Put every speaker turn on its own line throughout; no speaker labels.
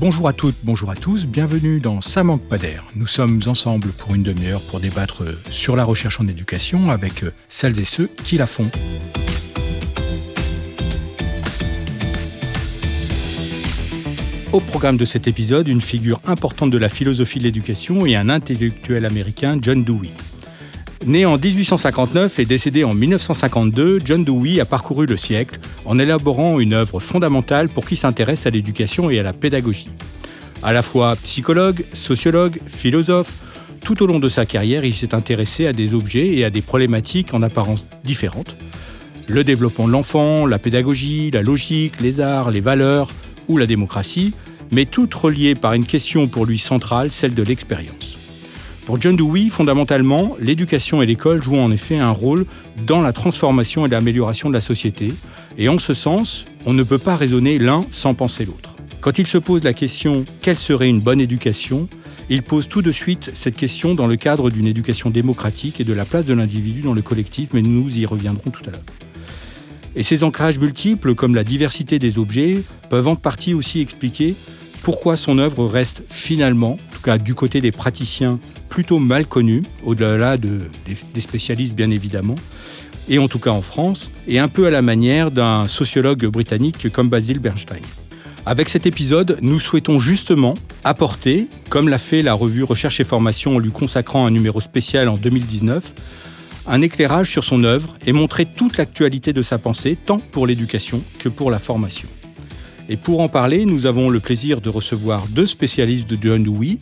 Bonjour à toutes, bonjour à tous, bienvenue dans Ça manque pas d'air. Nous sommes ensemble pour une demi-heure pour débattre sur la recherche en éducation avec celles et ceux qui la font. Au programme de cet épisode, une figure importante de la philosophie de l'éducation et un intellectuel américain, John Dewey. Né en 1859 et décédé en 1952, John Dewey a parcouru le siècle en élaborant une œuvre fondamentale pour qui s'intéresse à l'éducation et à la pédagogie. À la fois psychologue, sociologue, philosophe, tout au long de sa carrière, il s'est intéressé à des objets et à des problématiques en apparence différentes. Le développement de l'enfant, la pédagogie, la logique, les arts, les valeurs ou la démocratie, mais toutes reliées par une question pour lui centrale, celle de l'expérience. Pour John Dewey, fondamentalement, l'éducation et l'école jouent en effet un rôle dans la transformation et l'amélioration de la société, et en ce sens, on ne peut pas raisonner l'un sans penser l'autre. Quand il se pose la question quelle serait une bonne éducation, il pose tout de suite cette question dans le cadre d'une éducation démocratique et de la place de l'individu dans le collectif, mais nous y reviendrons tout à l'heure. Et ces ancrages multiples, comme la diversité des objets, peuvent en partie aussi expliquer pourquoi son œuvre reste finalement, en tout cas du côté des praticiens plutôt mal connu, au-delà de, des, spécialistes bien évidemment, et en tout cas en France, et un peu à la manière d'un sociologue britannique comme Basil Bernstein. Avec cet épisode, nous souhaitons justement apporter, comme l'a fait la revue Recherche et Formation en lui consacrant un numéro spécial en 2019, un éclairage sur son œuvre et montrer toute l'actualité de sa pensée, tant pour l'éducation que pour la formation. Et pour en parler, nous avons le plaisir de recevoir deux spécialistes de John Dewey,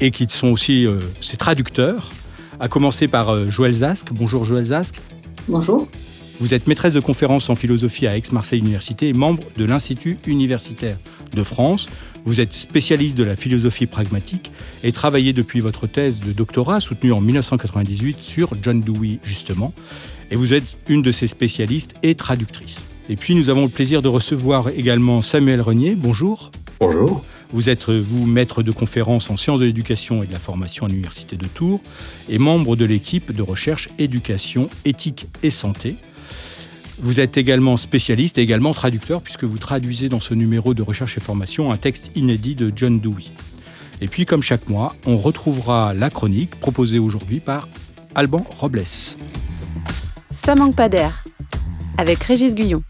et qui sont aussi euh, ses traducteurs, à commencer par euh, Joël Zask. Bonjour Joël Zask.
Bonjour.
Vous êtes maîtresse de conférences en philosophie à Aix-Marseille Université et membre de l'Institut universitaire de France. Vous êtes spécialiste de la philosophie pragmatique et travaillez depuis votre thèse de doctorat soutenue en 1998 sur John Dewey justement. Et vous êtes une de ses spécialistes et traductrice. Et puis nous avons le plaisir de recevoir également Samuel Renier. Bonjour.
Bonjour.
Vous êtes, vous, maître de conférences en sciences de l'éducation et de la formation à l'Université de Tours et membre de l'équipe de recherche éducation, éthique et santé. Vous êtes également spécialiste et également traducteur puisque vous traduisez dans ce numéro de recherche et formation un texte inédit de John Dewey. Et puis, comme chaque mois, on retrouvera la chronique proposée aujourd'hui par Alban Robles.
Ça manque pas d'air avec Régis Guyon.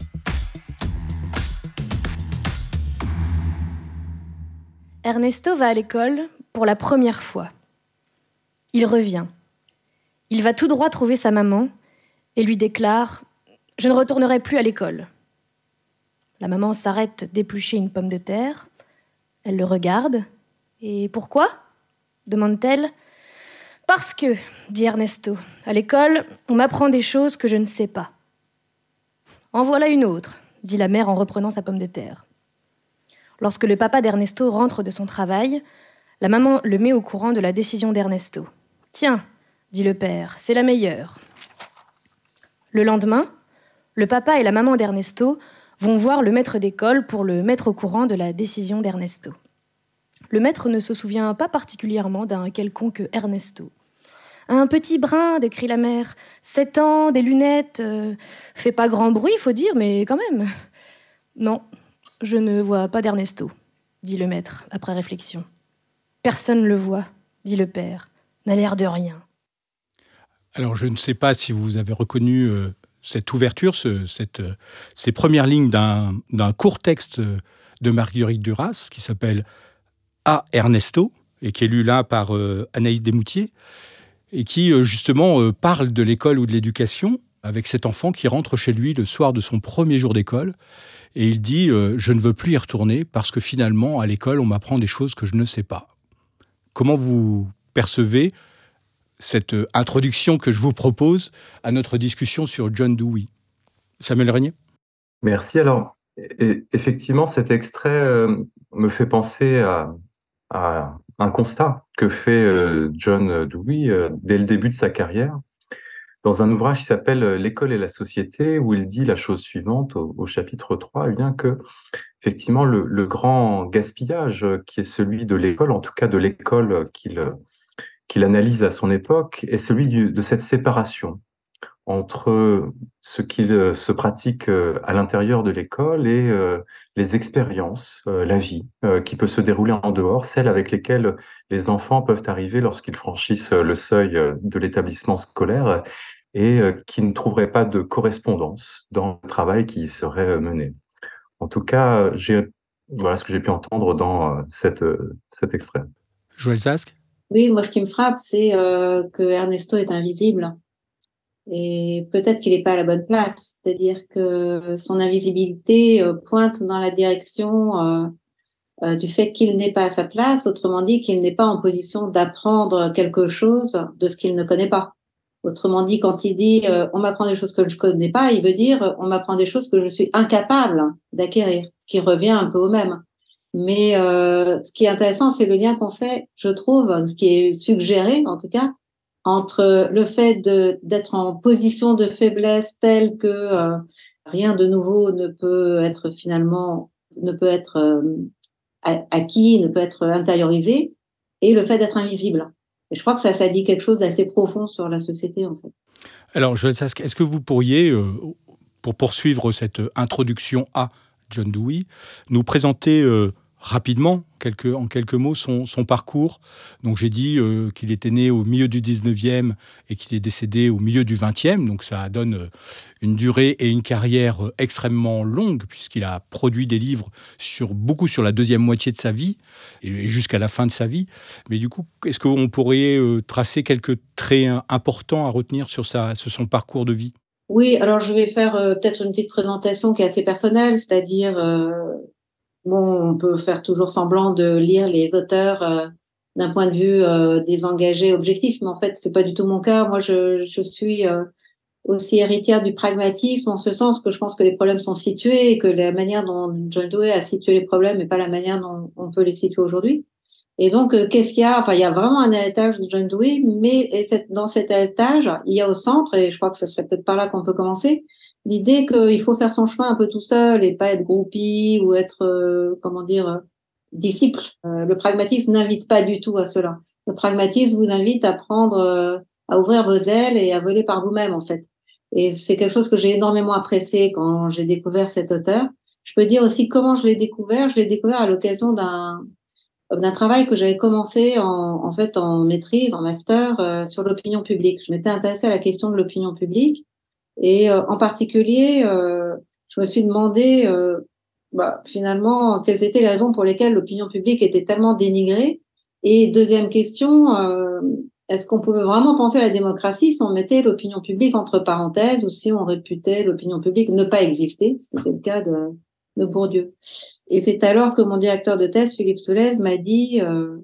Ernesto va à l'école pour la première fois. Il revient. Il va tout droit trouver sa maman et lui déclare ⁇ Je ne retournerai plus à l'école ⁇ La maman s'arrête d'éplucher une pomme de terre. Elle le regarde. Et pourquoi? demande-t-elle. Parce que, dit Ernesto, à l'école, on m'apprend des choses que je ne sais pas. En voilà une autre, dit la mère en reprenant sa pomme de terre. Lorsque le papa d'Ernesto rentre de son travail, la maman le met au courant de la décision d'Ernesto. Tiens, dit le père, c'est la meilleure. Le lendemain, le papa et la maman d'Ernesto vont voir le maître d'école pour le mettre au courant de la décision d'Ernesto. Le maître ne se souvient pas particulièrement d'un quelconque Ernesto. Un petit brin, décrit la mère. Sept ans, des lunettes. Euh, fait pas grand bruit, faut dire, mais quand même. Non, je ne vois pas d'Ernesto, dit le maître, après réflexion. Personne ne le voit, dit le père. N'a l'air de rien.
Alors, je ne sais pas si vous avez reconnu euh, cette ouverture, euh, ces premières lignes d'un court texte de Marguerite Duras qui s'appelle A. Ernesto et qui est lu là par euh, Anaïs Desmoutiers et qui justement parle de l'école ou de l'éducation avec cet enfant qui rentre chez lui le soir de son premier jour d'école et il dit euh, Je ne veux plus y retourner parce que finalement, à l'école, on m'apprend des choses que je ne sais pas. Comment vous percevez cette euh, introduction que je vous propose à notre discussion sur John Dewey? Samuel Régnier?
Merci. Alors, effectivement, cet extrait euh, me fait penser à, un constat que fait John Dewey dès le début de sa carrière dans un ouvrage qui s'appelle euh, L'école et la société, où il dit la chose suivante au, chapitre 3, eh bien que effectivement le, grand gaspillage euh, qui est celui de l'école, en tout cas de l'école qu'il qu'il analyse à son époque, est celui de cette séparation entre ce qu'il euh, se pratique euh, à l'intérieur de l'école et euh, les expériences, la vie qui peut se dérouler en dehors, celles avec lesquelles les enfants peuvent arriver lorsqu'ils franchissent le seuil de l'établissement scolaire et qui ne trouveraient pas de correspondance dans le travail qui y serait mené. En tout cas, voilà ce que j'ai pu entendre dans cette, cet extrait.
Joël Sask?
Oui, moi ce qui me frappe, c'est que Ernesto est invisible. Et peut-être qu'il n'est pas à la bonne place. C'est-à-dire que son invisibilité euh, pointe dans la direction euh, euh, du fait qu'il n'est pas à sa place, autrement dit qu'il n'est pas en position d'apprendre quelque chose de ce qu'il ne connaît pas. Autrement dit, quand il dit on m'apprend des choses que je ne connais pas, il veut dire on m'apprend des choses que je suis incapable d'acquérir, ce qui revient un peu au même. Mais ce qui est intéressant, c'est le lien qu'on fait, je trouve, ce qui est suggéré en tout cas, entre le fait d'être en position de faiblesse telle que euh, rien de nouveau ne peut être finalement ne peut être euh, acquis, ne peut être intériorisé, et le fait d'être invisible. Et je crois que ça, ça dit quelque chose d'assez profond sur la société, en fait.
Alors, Joël Sask, est-ce que vous pourriez, euh, pour poursuivre cette introduction à John Dewey, nous présenter rapidement, en quelques mots, son, parcours. Donc j'ai dit euh, qu'il était né au milieu du 19e et qu'il est décédé au milieu du 20e. Donc ça donne euh, une durée et une carrière euh, extrêmement longue puisqu'il a produit des livres sur, beaucoup sur la deuxième moitié de sa vie et jusqu'à la fin de sa vie. Mais du coup, est-ce qu'on pourrait tracer quelques traits importants à retenir sur, sa, sur son parcours de vie?
Oui, alors je vais faire peut-être une petite présentation qui est assez personnelle, c'est-à-dire Bon, on peut faire toujours semblant de lire les auteurs euh, d'un point de vue euh, désengagé, objectif, mais en fait, c'est pas du tout mon cas. Moi, je, je suis euh, aussi héritière du pragmatisme en ce sens que je pense que les problèmes sont situés et que la manière dont John Dewey a situé les problèmes n'est pas la manière dont on peut les situer aujourd'hui. Et donc, qu'est-ce qu'il y a? Enfin, il y a vraiment un héritage de John Dewey, mais dans cet héritage, il y a au centre, et je crois que ce serait peut-être par là qu'on peut commencer, l'idée qu'il faut faire son chemin un peu tout seul et pas être groupie ou être, euh, comment dire, euh, disciple. Euh, le pragmatisme n'invite pas du tout à cela. Le pragmatisme vous invite à prendre, à ouvrir vos ailes et à voler par vous-même, en fait. Et c'est quelque chose que j'ai énormément apprécié quand j'ai découvert cet auteur. Je peux dire aussi comment je l'ai découvert. Je l'ai découvert à l'occasion d'un d'un travail que j'avais commencé en, en fait en maîtrise, en master sur l'opinion publique. Je m'étais intéressée à la question de l'opinion publique et euh, en particulier, euh, je me suis demandé euh, bah, finalement quelles étaient les raisons pour lesquelles l'opinion publique était tellement dénigrée. Et deuxième question, est-ce qu'on pouvait vraiment penser à la démocratie si on mettait l'opinion publique entre parenthèses ou si on réputait l'opinion publique ne pas exister, ce qui était le cas de, de Bourdieu. Et c'est alors que mon directeur de thèse, Philippe Solez, m'a dit, euh,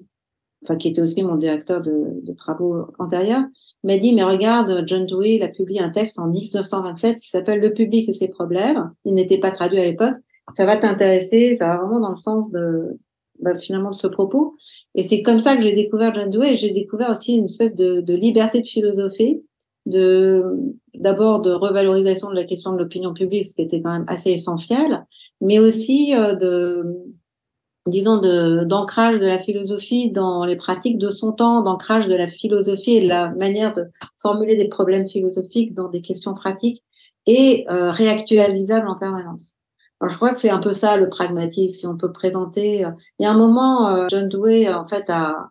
enfin qui était aussi mon directeur de, de travaux antérieurs, m'a dit mais regarde, John Dewey a publié un texte en 1927 qui s'appelle Le public et ses problèmes. Il n'était pas traduit à l'époque. Ça va t'intéresser, ça va vraiment dans le sens de bah, finalement de ce propos. Et c'est comme ça que j'ai découvert John Dewey j'ai découvert aussi une espèce de, de liberté de philosophie, de d'abord de revalorisation de la question de l'opinion publique, ce qui était quand même assez essentiel, mais aussi euh, de disons, d'ancrage de, la philosophie dans les pratiques de son temps, d'ancrage de la philosophie et de la manière de formuler des problèmes philosophiques dans des questions pratiques et euh, réactualisables en permanence. Alors, je crois que c'est un peu ça le pragmatisme, si on peut présenter. Euh, il y a un moment, euh, John Dewey, en fait, a,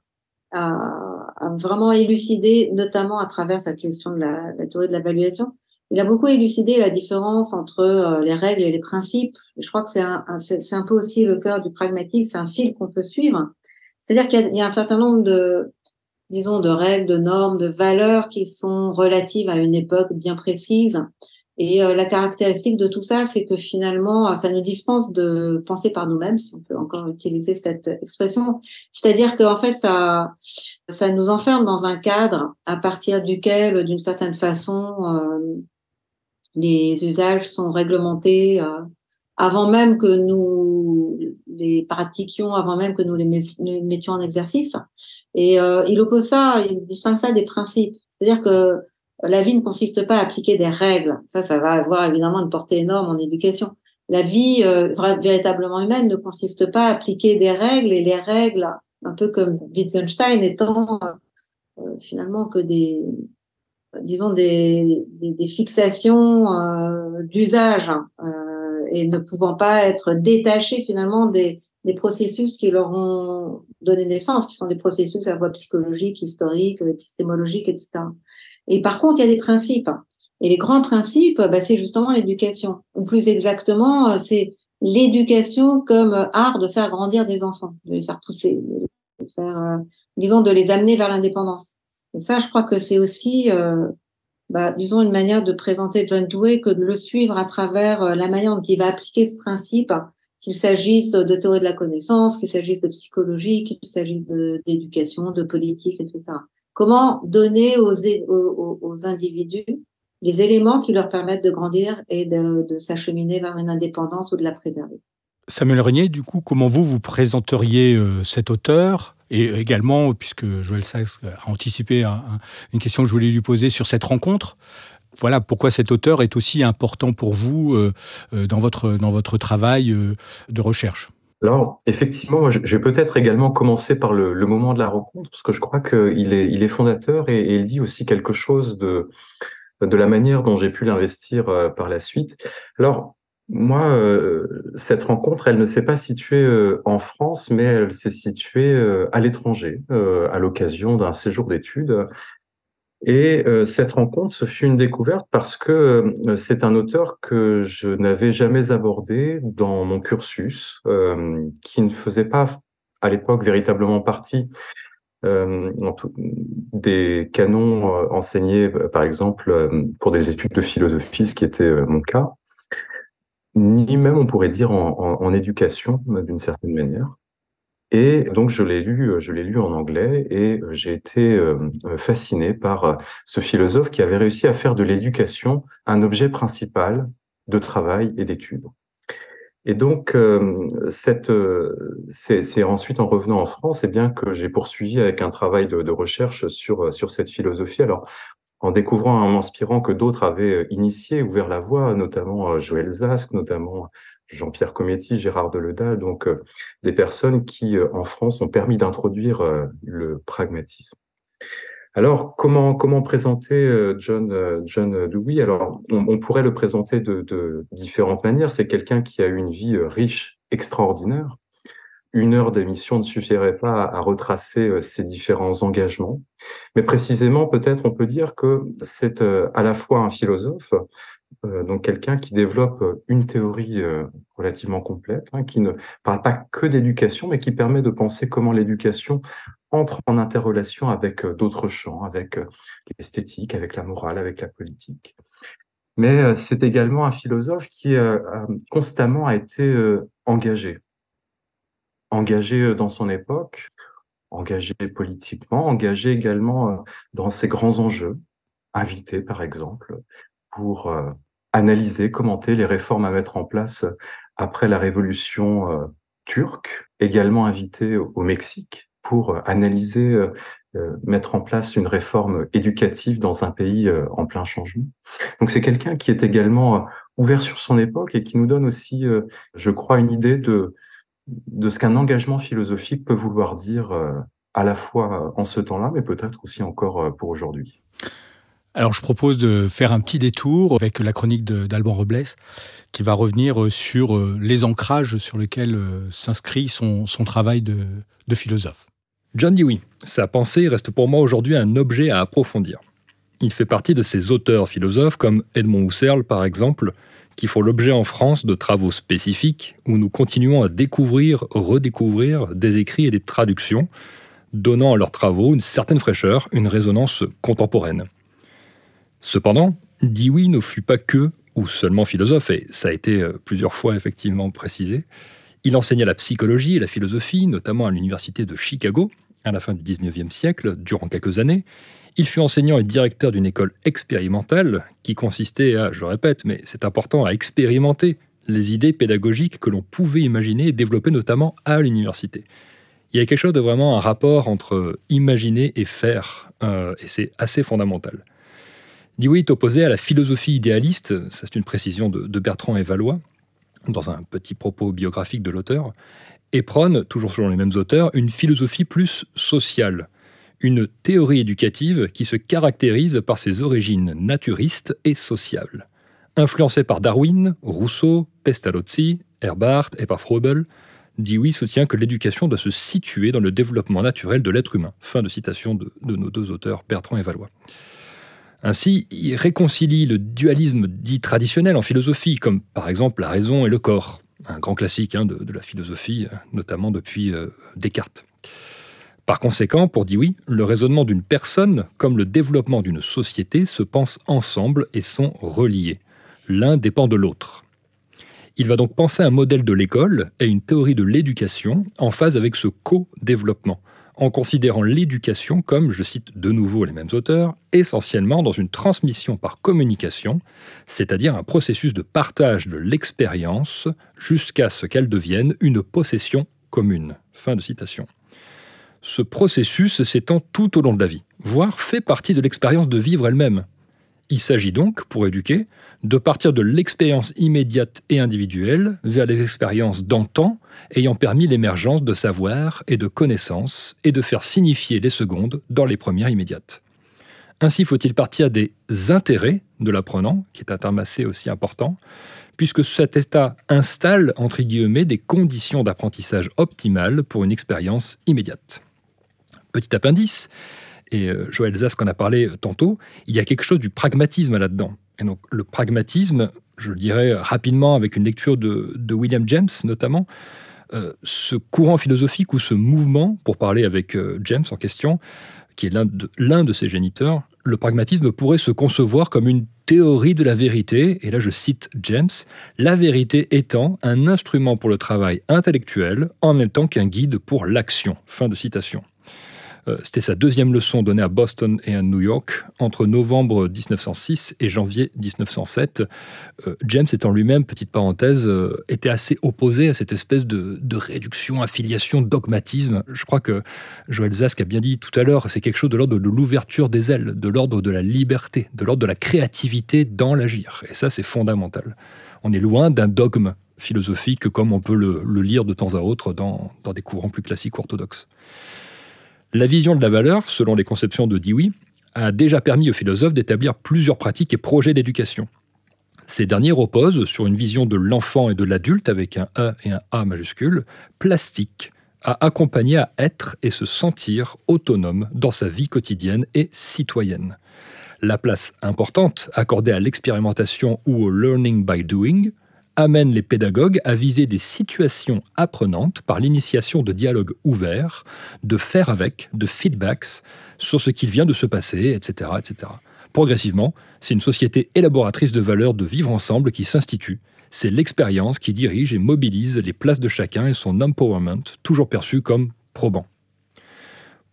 a, a, vraiment élucidé, notamment à travers sa question de la, la théorie de l'évaluation, il a beaucoup élucidé la différence entre euh, les règles et les principes. Je crois que c'est un, un peu aussi le cœur du pragmatisme, c'est un fil qu'on peut suivre. C'est-à-dire qu'il y, a un certain nombre de, disons, de règles, de normes, de valeurs qui sont relatives à une époque bien précise. Et euh, la caractéristique de tout ça, c'est que finalement, ça nous dispense de penser par nous-mêmes, si on peut encore utiliser cette expression. C'est-à-dire qu'en fait, ça, ça nous enferme dans un cadre à partir duquel, d'une certaine façon, euh, les usages sont réglementés euh, avant même que nous les pratiquions, avant même que nous les mettions en exercice. Et euh, il oppose ça, il distingue ça des principes. C'est-à-dire que la vie ne consiste pas à appliquer des règles. Ça, ça va avoir évidemment une portée énorme en éducation. La vie euh, véritablement humaine ne consiste pas à appliquer des règles et les règles, un peu comme Wittgenstein, étant finalement que des, disons, des, des, fixations d'usage et ne pouvant pas être détachés finalement des, des processus qui leur ont donné naissance, qui sont des processus à la fois psychologiques, historiques, épistémologiques, etc. Et par contre, il y a des principes. Et les grands principes, bah, c'est justement l'éducation. Ou plus exactement, euh, c'est l'éducation comme art de faire grandir des enfants, de les faire pousser, de faire, euh, disons, de les amener vers l'indépendance. Et ça, je crois que c'est aussi, euh, bah, disons, une manière de présenter John Dewey que de le suivre à travers la manière dont il va appliquer ce principe qu'il s'agisse de théorie de la connaissance, qu'il s'agisse de psychologie, qu'il s'agisse d'éducation, de, politique, etc. Comment donner aux, aux, individus les éléments qui leur permettent de grandir et de, s'acheminer vers une indépendance ou de la préserver?
Samuel Renier, du coup, comment vous vous présenteriez euh, cet auteur? Et également, puisque Joël Sachs a anticipé une question que je voulais lui poser sur cette rencontre, voilà pourquoi cet auteur est aussi important pour vous euh, euh, dans, votre, dans votre travail euh, de recherche.
Alors, effectivement, je vais peut-être également commencer par le, moment de la rencontre, parce que je crois qu'il est, il est fondateur et, il dit aussi quelque chose de, de la manière dont j'ai pu l'investir par la suite. Alors, moi, cette rencontre, elle ne s'est pas située en France, mais elle s'est située à l'étranger, à l'occasion d'un séjour d'études. Et euh, cette rencontre, ce fut une découverte parce que euh, c'est un auteur que je n'avais jamais abordé dans mon cursus, euh, qui ne faisait pas à l'époque véritablement partie des canons enseignés, par exemple, pour des études de philosophie, ce qui était mon cas, ni même, on pourrait dire, en, éducation, d'une certaine manière. Et donc je l'ai lu, euh, je l'ai lu en anglais et euh, j'ai été euh, fasciné par ce philosophe qui avait réussi à faire de l'éducation un objet principal de travail et d'étude. Et donc, cette, c'est ensuite en revenant en France, et eh bien que j'ai poursuivi avec un travail de, de, recherche sur sur cette philosophie. Alors, en découvrant, en m'inspirant que d'autres avaient initié, ouvert la voie, notamment Joël Zask, notamment Jean-Pierre Cometti, Gérard Deledal, donc euh, des personnes qui, euh, en France, ont permis d'introduire euh, le pragmatisme. Alors, comment, comment présenter John, John Dewey? Alors, on, pourrait le présenter de, de différentes manières. C'est quelqu'un qui a eu une vie riche, extraordinaire. Une heure d'émission ne suffirait pas à, retracer ses différents engagements. Mais précisément, peut-être on peut dire que c'est à la fois un philosophe, euh, donc quelqu'un qui développe euh, une théorie euh, relativement complète, hein, qui ne parle pas que d'éducation, mais qui permet de penser comment l'éducation entre en interrelation avec d'autres champs, avec l'esthétique, avec la morale, avec la politique. Mais c'est également un philosophe qui constamment a été engagé, engagé dans son époque, engagé politiquement, engagé également dans ses grands enjeux, invité par exemple pour euh, analyser, commenter les réformes à mettre en place après la révolution euh, turque, également invité au Mexique pour euh, analyser, mettre en place une réforme éducative dans un pays en plein changement. Donc c'est quelqu'un qui est également ouvert sur son époque et qui nous donne aussi, je crois, une idée de, de ce qu'un engagement philosophique peut vouloir dire à la fois en ce temps-là, mais peut-être aussi encore pour aujourd'hui.
Alors je propose de faire un petit détour avec la chronique d'Alban Robles qui va revenir euh, sur euh, les ancrages sur lesquels euh, s'inscrit son, travail de, philosophe.
John Dewey, sa pensée reste pour moi aujourd'hui un objet à approfondir. Il fait partie de ces auteurs philosophes comme Edmond Husserl par exemple, qui font l'objet en France de travaux spécifiques où nous continuons à découvrir, redécouvrir des écrits et des traductions, donnant à leurs travaux une certaine fraîcheur, une résonance contemporaine. Cependant, Dewey ne fut pas que ou seulement philosophe, et ça a été euh, plusieurs fois effectivement précisé. Il enseigna la psychologie et la philosophie, notamment à l'université de Chicago, à la fin du XIXe siècle, durant quelques années. Il fut enseignant et directeur d'une école expérimentale qui consistait à, je répète, mais c'est important, à expérimenter les idées pédagogiques que l'on pouvait imaginer et développer notamment à l'université. Il y a quelque chose de vraiment un rapport entre imaginer et faire, euh, et c'est assez fondamental. Dewey est opposé à la philosophie idéaliste, c'est une précision de, Bertrand et Valois, dans un petit propos biographique de l'auteur, et prône, toujours selon les mêmes auteurs, une philosophie plus sociale, une théorie éducative qui se caractérise par ses origines naturistes et sociales. Influencé par Darwin, Rousseau, Pestalozzi, Herbart et par Froebel, Dewey soutient que l'éducation doit se situer dans le développement naturel de l'être humain. Fin de citation de, nos deux auteurs, Bertrand et Valois. Ainsi, il réconcilie le dualisme dit traditionnel en philosophie, comme par exemple la raison et le corps, un grand classique hein, de, la philosophie, notamment depuis euh, Descartes. Par conséquent, pour Dewey, le raisonnement d'une personne comme le développement d'une société se pensent ensemble et sont reliés. L'un dépend de l'autre. Il va donc penser un modèle de l'école et une théorie de l'éducation en phase avec ce co-développement, en considérant l'éducation comme, je cite de nouveau les mêmes auteurs, essentiellement dans une transmission par communication, c'est-à-dire un processus de partage de l'expérience jusqu'à ce qu'elle devienne une possession commune. Fin de citation. Ce processus s'étend tout au long de la vie, voire fait partie de l'expérience de vivre elle-même. Il s'agit donc, pour éduquer, de partir de l'expérience immédiate et individuelle vers les expériences d'antan ayant permis l'émergence de savoir et de connaissances et de faire signifier les secondes dans les premières immédiates. Ainsi faut-il partir des intérêts de l'apprenant, qui est un terme assez aussi important, puisque cet état installe, entre guillemets, des conditions d'apprentissage optimales pour une expérience immédiate. Petit appendice, et euh, Joël Zask en a parlé tantôt, il y a quelque chose du pragmatisme là-dedans. Et donc le pragmatisme, je le dirais rapidement avec une lecture de, William James notamment, euh, ce courant philosophique ou ce mouvement, pour parler avec euh, James en question, qui est l'un de, l'un de ses géniteurs, le pragmatisme pourrait se concevoir comme une théorie de la vérité, et là je cite James, la vérité étant un instrument pour le travail intellectuel en même temps qu'un guide pour l'action. Fin de citation. Euh, c'était sa deuxième leçon donnée à Boston et à New York entre novembre 1906 et janvier 1907. Euh, James étant lui-même, petite parenthèse, euh, était assez opposé à cette espèce de, réduction, affiliation, dogmatisme. Je crois que Joël Zask a bien dit tout à l'heure, c'est quelque chose de l'ordre de l'ouverture des ailes, de l'ordre de la liberté, de l'ordre de la créativité dans l'agir. Et ça, c'est fondamental. On est loin d'un dogme philosophique comme on peut le, lire de temps à autre dans, dans des courants plus classiques orthodoxes. La vision de la valeur, selon les conceptions de Dewey, a déjà permis aux philosophes d'établir plusieurs pratiques et projets d'éducation. Ces derniers reposent sur une vision de l'enfant et de l'adulte avec un E et un A majuscule, plastique, à accompagner à être et se sentir autonome dans sa vie quotidienne et citoyenne. La place importante accordée à l'expérimentation ou au learning by doing amène les pédagogues à viser des situations apprenantes par l'initiation de dialogues ouverts, de faire avec, de feedbacks sur ce qu'il vient de se passer, etc. etc. Progressivement, c'est une société élaboratrice de valeurs de vivre ensemble qui s'institue. C'est l'expérience qui dirige et mobilise les places de chacun et son empowerment, toujours perçu comme probant.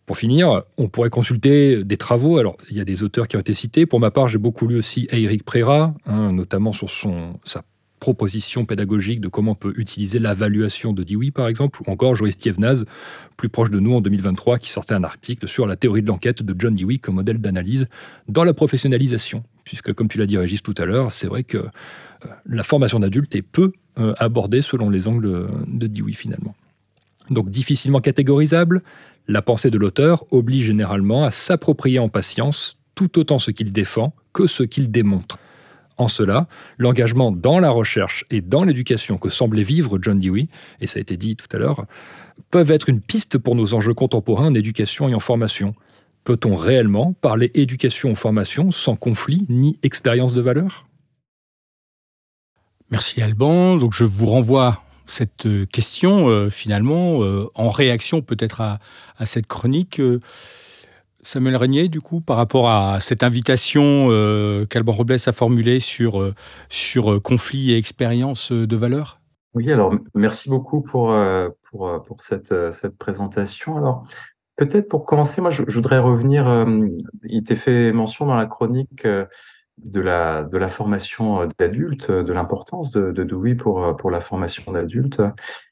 Pour finir, on pourrait consulter des travaux. Alors, il y a des auteurs qui ont été cités. Pour ma part, j'ai beaucoup lu aussi Eric Préra, hein, notamment sur son, sa propositions pédagogiques de comment on peut utiliser l'évaluation de Dewey, par exemple, ou encore Joris Thievnaz, plus proche de nous en 2023, qui sortait un article sur la théorie de l'enquête de John Dewey comme modèle d'analyse dans la professionnalisation. Puisque, comme tu l'as dit, Régis, tout à l'heure, c'est vrai que euh, la formation d'adulte est peu euh, abordée selon les angles de Dewey, finalement. Donc, difficilement catégorisable, la pensée de l'auteur oblige généralement à s'approprier en patience tout autant ce qu'il défend que ce qu'il démontre. En cela, l'engagement dans la recherche et dans l'éducation que semblait vivre John Dewey, et ça a été dit tout à l'heure, peuvent être une piste pour nos enjeux contemporains en éducation et en formation. Peut-on réellement parler éducation ou formation sans conflit ni expérience de valeur?
Merci Alban. Donc je vous renvoie cette euh, question euh, finalement euh, en réaction peut-être à, cette chronique. Samuel Régnier, du coup, par rapport à cette invitation euh, qu'Alban Robles a formulée sur, euh, sur euh, conflit et expérience de valeur
Oui, alors merci beaucoup pour, pour, pour cette, cette présentation. Alors, peut-être pour commencer, moi, je, je voudrais revenir, il était fait mention dans la chronique de la, de la formation euh, d'adultes, de l'importance de, de Dewey pour, euh, pour la formation d'adultes.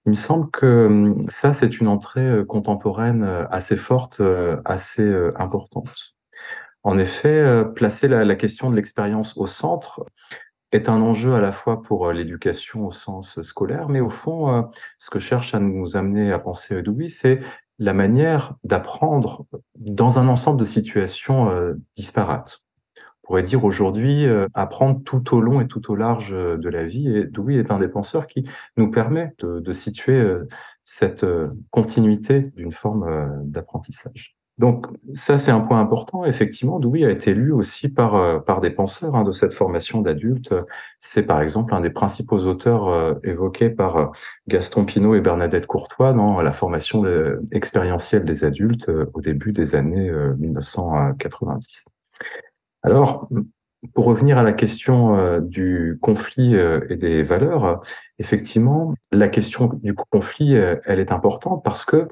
Il me semble que hum, ça, c'est une entrée euh, contemporaine assez forte, assez importante. En effet, placer la, la question de l'expérience au centre est un enjeu à la fois pour l'éducation au sens scolaire, mais au fond, ce que cherche à nous amener à penser Dewey, c'est la manière d'apprendre dans un ensemble de situations euh, disparates. Pourrait dire aujourd'hui euh, apprendre tout au long et tout au large euh, de la vie. Et Dewey est un des penseurs qui nous permet de, de situer cette continuité d'une forme d'apprentissage. Donc ça, c'est un point important. Effectivement, Dewey a été lu aussi par, euh, par des penseurs hein, de cette formation d'adulte. C'est par exemple un des principaux auteurs euh, évoqués par euh, Gaston Pinault et Bernadette Courtois dans la formation expérientielle des adultes au début des années 1990. Alors, pour revenir à la question du conflit et des valeurs, effectivement, la question du conflit, elle est importante parce que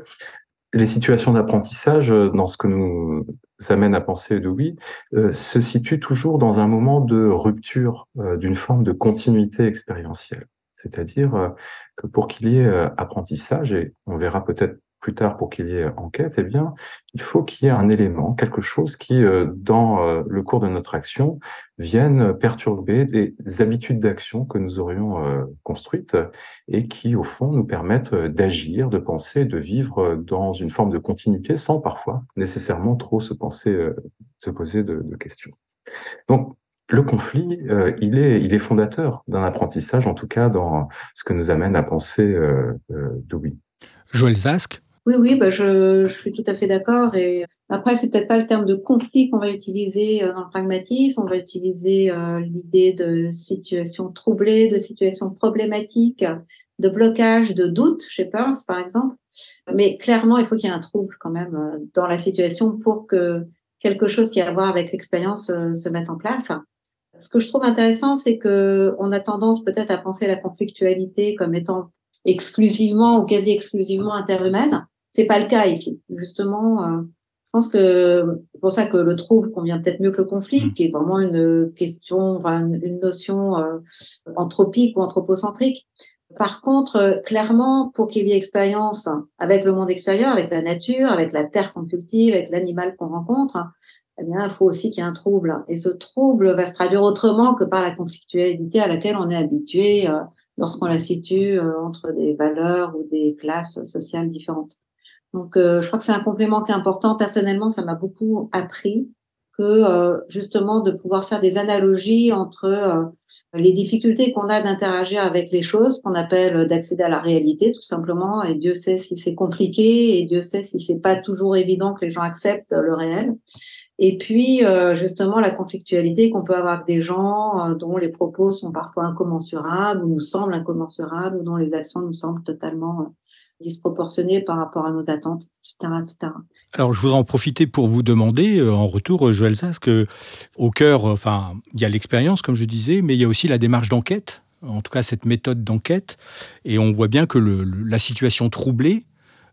les situations d'apprentissage, euh, dans ce que nous amène à penser de oui, euh, se situent toujours dans un moment de rupture euh, d'une forme de continuité expérientielle. C'est-à-dire que pour qu'il y ait apprentissage, et on verra peut-être plus tard pour qu'il y ait enquête, eh bien, il faut qu'il y ait un élément, quelque chose qui, euh, dans euh, le cours de notre action, vienne perturber des habitudes d'action que nous aurions euh, construites et qui, au fond, nous permettent d'agir, de penser, de vivre dans une forme de continuité sans parfois nécessairement trop se penser, se poser de, questions. Donc, le conflit, il, est, il est fondateur d'un apprentissage, en tout cas dans ce que nous amène à penser euh, Dewey.
Joël Zask,
oui, oui, bah je, je suis tout à fait d'accord. Et après, c'est peut-être pas le terme de conflit qu'on va utiliser euh, dans le pragmatisme. On va utiliser euh, l'idée de situation troublée, de situation problématique, de blocage, de doute chez Peirce, par exemple. Mais clairement, il faut qu'il y ait un trouble quand même euh, dans la situation pour que quelque chose qui a à voir avec l'expérience se mette en place. Ce que je trouve intéressant, c'est que on a tendance peut-être à penser la conflictualité comme étant exclusivement ou quasi exclusivement interhumaine. C'est pas le cas ici. Justement, euh, je pense que c'est pour ça que le trouble convient peut-être mieux que le conflit, mmh. qui est vraiment une question, enfin, une notion euh, anthropique ou anthropocentrique. Par contre, euh, clairement, pour qu'il y ait expérience avec le monde extérieur, avec la nature, avec la terre qu'on cultive, avec l'animal qu'on rencontre, eh bien, il faut aussi qu'il y ait un trouble. Et ce trouble va se traduire autrement que par la conflictualité à laquelle on est habitué lorsqu'on la situe entre des valeurs ou des classes sociales différentes. Donc, euh, je crois que c'est un complément qui est important. Personnellement, ça m'a beaucoup appris que euh, justement de pouvoir faire des analogies entre euh, les difficultés qu'on a d'interagir avec les choses, qu'on appelle d'accéder à la réalité tout simplement. Et Dieu sait si c'est compliqué et Dieu sait si c'est pas toujours évident que les gens acceptent le réel. Et puis justement la conflictualité qu'on peut avoir avec des gens dont les propos sont parfois incommensurables ou nous semblent incommensurables ou dont les actions nous semblent totalement disproportionnées par rapport à nos attentes, etc., etc.
Alors, je voudrais en profiter pour vous demander, euh, en retour, euh, Joël Sass, que au cœur, euh, enfin, il y a l'expérience, comme je disais, mais il y a aussi la démarche d'enquête, en tout cas cette méthode d'enquête, et on voit bien que la situation troublée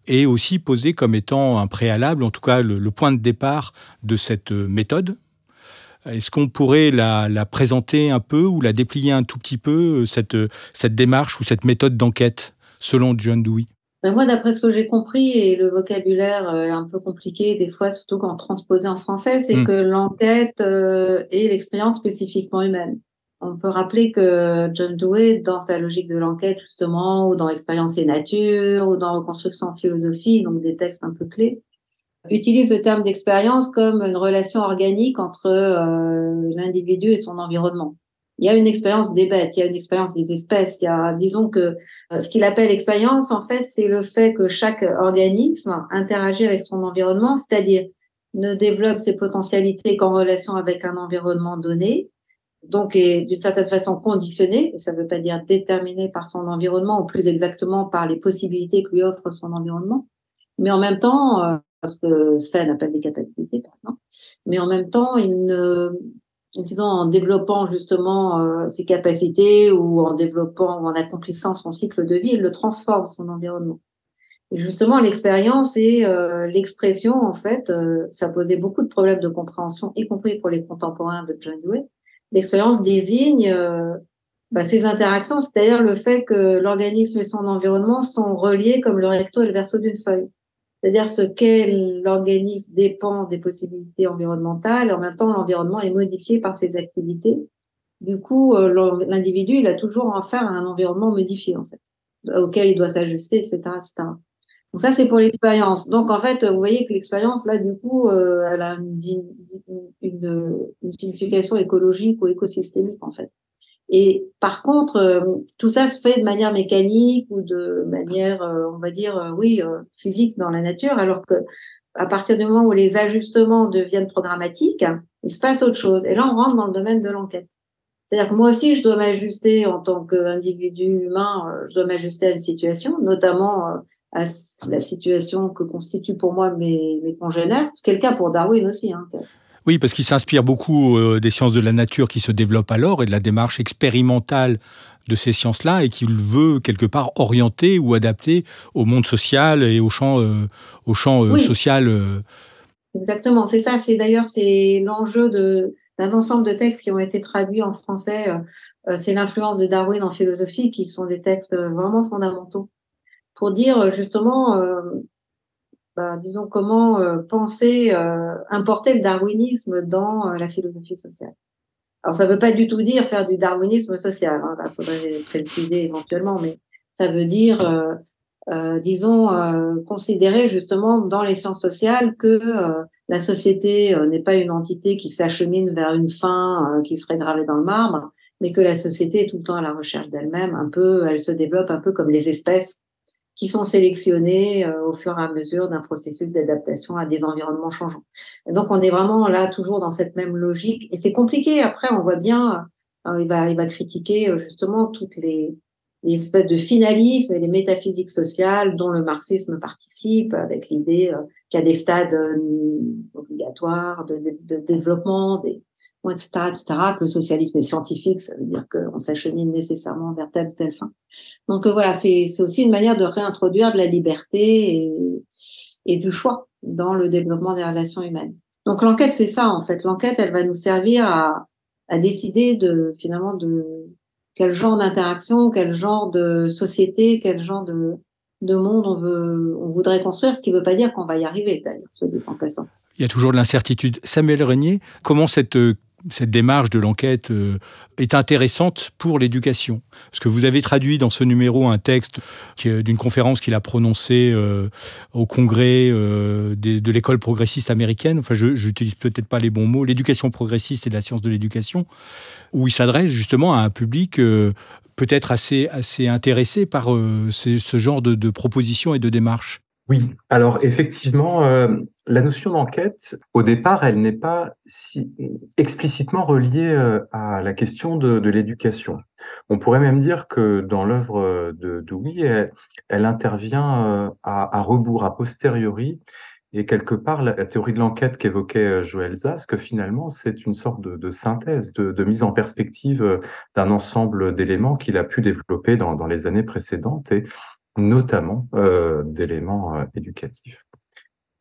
est aussi posée comme étant un préalable, en tout cas le, point de départ de cette méthode. Est-ce qu'on pourrait la, la, présenter un peu ou la déplier un tout petit peu, cette, cette démarche ou cette méthode d'enquête, selon John Dewey?
Ben moi, d'après ce que j'ai compris, et le vocabulaire euh, est un peu compliqué des fois, surtout quand transposé en français, c'est hmm. que l'enquête euh, est l'expérience spécifiquement humaine. On peut rappeler que John Dewey, dans sa logique de l'enquête justement, ou dans Expérience et Nature, ou dans Reconstruction en philosophie, donc des textes un peu clés, utilise le terme d'expérience comme une relation organique entre euh, l'individu et son environnement. Il y a une expérience des bêtes, il y a une expérience des espèces. Il y a, disons que euh, ce qu'il appelle expérience, en fait, c'est le fait que chaque organisme interagit avec son environnement, c'est-à-dire ne développe ses potentialités qu'en relation avec un environnement donné, donc est d'une certaine façon conditionné, ça ne veut pas dire déterminé par son environnement, ou plus exactement par les possibilités que lui offre son environnement, mais en même temps, euh, ce que Sen appelle des capacités, mais en même temps, il ne, disons, en développant justement euh, ses capacités ou en développant ou en accomplissant son cycle de vie, il le transforme, son environnement. Et justement, l'expérience et euh, l'expression, en fait, euh, ça posait beaucoup de problèmes de compréhension, y compris pour les contemporains de John Dewey. L'expérience désigne bah, ces interactions, c'est-à-dire le fait que l'organisme et son environnement sont reliés comme le recto et le verso d'une feuille c'est-à-dire ce qu'est l'organisme dépend des possibilités environnementales, en même temps l'environnement est modifié par ses activités. Du coup, euh, l'individu, il a toujours à faire à un environnement modifié, en fait, auquel il doit s'ajuster, etc., etc. Donc ça, c'est pour l'expérience. Donc en fait, vous voyez que l'expérience, là, du coup, euh, elle a une, une, une, signification écologique ou écosystémique, en fait. Et par contre, euh, tout ça se fait de manière mécanique ou de manière, euh, on va dire, oui, physique dans la nature, alors que à partir du moment où les ajustements deviennent programmatiques, il se passe autre chose. Et là, on rentre dans le domaine de l'enquête. C'est-à-dire que moi aussi, je dois m'ajuster en tant qu'individu humain, je dois m'ajuster à une situation, notamment à la situation que constituent pour moi mes, mes congénères, ce qui est le cas pour Darwin aussi. Hein,
oui, parce qu'il s'inspire beaucoup euh, des sciences de la nature qui se développent alors et de la démarche expérimentale de ces sciences-là et qu'il veut quelque part orienter ou adapter au monde social et au champ, euh, au champ euh, social.
Exactement, c'est ça. C'est d'ailleurs c'est l'enjeu de d'un ensemble de textes qui ont été traduits en français. c'est l'influence de Darwin en philosophie, qui sont des textes vraiment fondamentaux pour dire justement, bah, disons, comment euh, penser, euh, importer le darwinisme dans la philosophie sociale. Alors, ça ne veut pas du tout dire faire du darwinisme social. Hein, faudrait préciser éventuellement, mais ça veut dire, disons, considérer justement dans les sciences sociales que la société n'est pas une entité qui s'achemine vers une fin qui serait gravée dans le marbre, mais que la société est tout le temps à la recherche d'elle-même, un peu, elle se développe un peu comme les espèces qui sont sélectionnés euh, au fur et à mesure d'un processus d'adaptation à des environnements changeants. Donc on est vraiment là toujours dans cette même logique et c'est compliqué. Après on voit bien, euh, il va il va critiquer euh, justement toutes les, les espèces de finalisme et les métaphysiques sociales dont le marxisme participe avec l'idée qu'il y a des stades obligatoires de, développement, des, etc., que le socialisme est scientifique, ça veut dire qu'on s'achemine nécessairement vers telle ou telle fin. Donc euh, voilà, c'est aussi une manière de réintroduire de la liberté et, et du choix dans le développement des relations humaines. Donc l'enquête, c'est ça en fait. L'enquête, elle va nous servir à, à décider de finalement de quel genre d'interaction, quel genre de société, quel genre de, de monde on voudrait construire. Ce qui ne veut pas dire qu'on va y arriver, d'ailleurs, soit passant.
Il y a toujours de l'incertitude. Samuel Régnier, comment cette euh, cette démarche de l'enquête euh, est intéressante pour l'éducation. Parce que vous avez traduit dans ce numéro un texte d'une conférence qu'il a prononcée euh, au congrès euh, de, l'école progressiste américaine. Enfin, je n'utilise peut-être pas les bons mots. L'éducation progressiste et la science de l'éducation, où il s'adresse justement à un public peut-être assez, intéressé par ce, genre de, propositions et de démarches.
Oui, alors effectivement, la notion d'enquête, au départ, elle n'est pas si explicitement reliée euh, à la question de, l'éducation. On pourrait même dire que dans l'œuvre de Dewey, elle, intervient euh, à, rebours, a posteriori, et quelque part, la, théorie de l'enquête qu'évoquait Joël Zask, finalement, c'est une sorte de, synthèse, de, mise en perspective d'un ensemble d'éléments qu'il a pu développer dans, les années précédentes. Et notamment euh, d'éléments euh, éducatifs.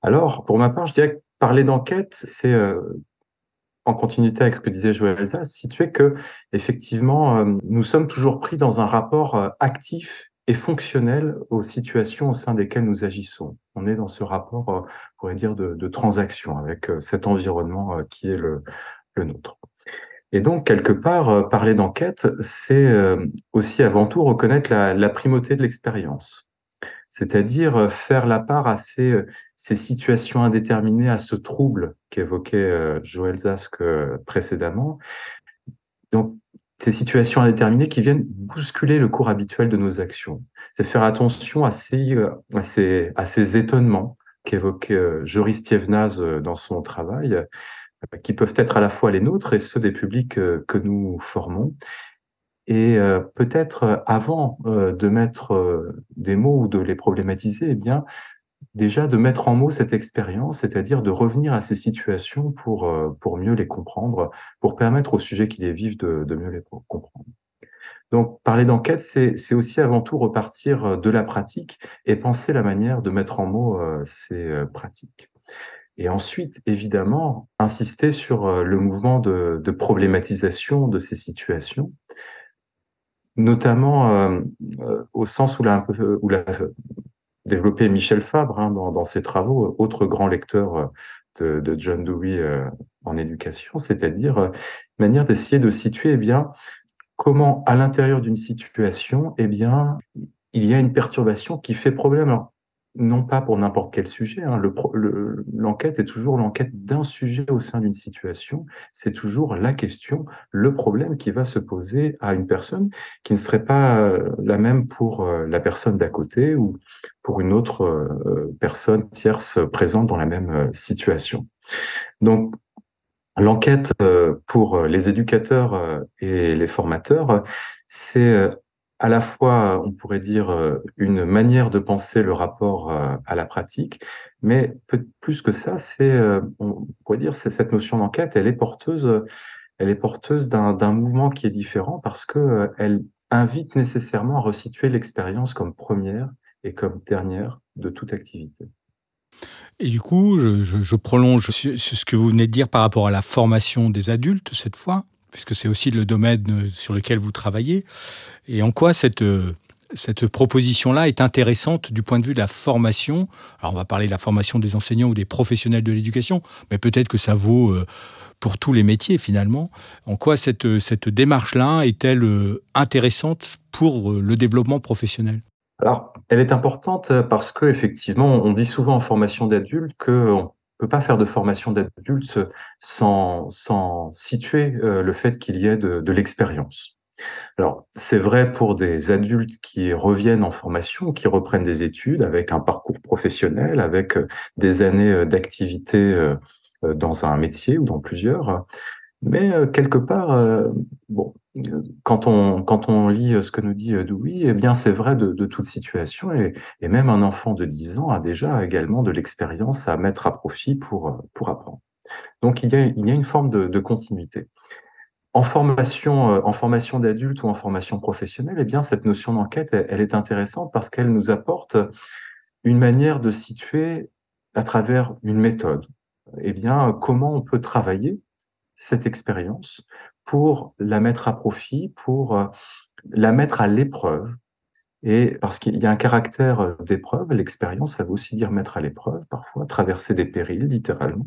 Alors, pour ma part, je dirais que parler d'enquête, c'est euh, en continuité avec ce que disait Joël Elsa, situer que effectivement, nous sommes toujours pris dans un rapport actif et fonctionnel aux situations au sein desquelles nous agissons. On est dans ce rapport, on pourrait dire, de, transaction avec cet environnement qui est le, le nôtre. Et donc, quelque part, euh, parler d'enquête, c'est euh, aussi avant tout reconnaître la, primauté de l'expérience. C'est-à-dire euh, faire la part à ces, situations indéterminées, à ce trouble qu'évoquait Joël Zask précédemment. Donc, ces situations indéterminées qui viennent bousculer le cours habituel de nos actions. C'est faire attention à ces, ces, à ces étonnements qu'évoquait Joris Tievnaz dans son travail, qui peuvent être à la fois les nôtres et ceux des publics euh, que nous formons. Et euh, peut-être euh, avant de mettre des mots ou de les problématiser, eh bien, déjà de mettre en mots cette expérience, c'est-à-dire de revenir à ces situations pour, pour mieux les comprendre, pour permettre aux sujets qui les vivent de, de mieux les comprendre. Donc, parler d'enquête, c'est aussi avant tout repartir de la pratique et penser la manière de mettre en mots ces pratiques. Et ensuite, évidemment, insister sur euh, le mouvement de, de problématisation de ces situations, notamment euh, euh au sens où l'a, où l'a développé Michel Fabre hein, dans, ses travaux, autre grand lecteur euh, de, John Dewey euh, en éducation, c'est-à-dire manière d'essayer de situer eh bien comment à l'intérieur d'une situation, eh bien il y a une perturbation qui fait problème. Non pas pour n'importe quel sujet. Hein. L'enquête est toujours l'enquête d'un sujet au sein d'une situation. C'est toujours la question, le problème qui va se poser à une personne qui ne serait pas euh, la même pour euh, la personne d'à côté ou pour une autre euh, personne tierce présente dans la même situation. Donc, l'enquête pour les éducateurs et les formateurs, c'est à la fois, on pourrait dire, euh, une manière de penser le rapport euh, à la pratique, mais plus que ça, c'est, euh, on pourrait dire, c'est cette notion d'enquête, elle est porteuse, elle est porteuse d'un mouvement qui est différent parce que elle invite nécessairement à resituer l'expérience comme première et comme dernière de toute activité.
Et du coup, je, je prolonge ce que vous venez de dire par rapport à la formation des adultes cette fois puisque c'est aussi le domaine sur lequel vous travaillez. Et en quoi cette, cette proposition-là est intéressante du point de vue de la formation? Alors on va parler de la formation des enseignants ou des professionnels de l'éducation, mais peut-être que ça vaut euh, pour tous les métiers finalement. En quoi cette, cette démarche-là est-elle euh, intéressante pour euh, le développement professionnel?
Alors, elle est importante parce que effectivement, on dit souvent en formation d'adultes que peut pas faire de formation d'adulte sans, sans situer euh, le fait qu'il y ait de, de l'expérience. Alors, c'est vrai pour des adultes qui reviennent en formation, qui reprennent des études avec un parcours professionnel, avec euh, des années euh, d'activité dans un métier ou dans plusieurs. Mais quelque part, bon, quand on, quand on lit ce que nous dit Dewey, eh bien, c'est vrai de, de, toute situation et, et, même un enfant de 10 ans a déjà également de l'expérience à mettre à profit pour, pour apprendre. Donc, il y a, il y a une forme de, de continuité. En formation, en formation d'adulte ou en formation professionnelle, eh bien, cette notion d'enquête, elle, est intéressante parce qu'elle nous apporte une manière de situer à travers une méthode. Eh bien, comment on peut travailler cette expérience pour la mettre à profit, pour euh, la mettre à l'épreuve. Et parce qu'il y a un caractère euh, d'épreuve, l'expérience, ça veut aussi dire mettre à l'épreuve, parfois, traverser des périls, littéralement.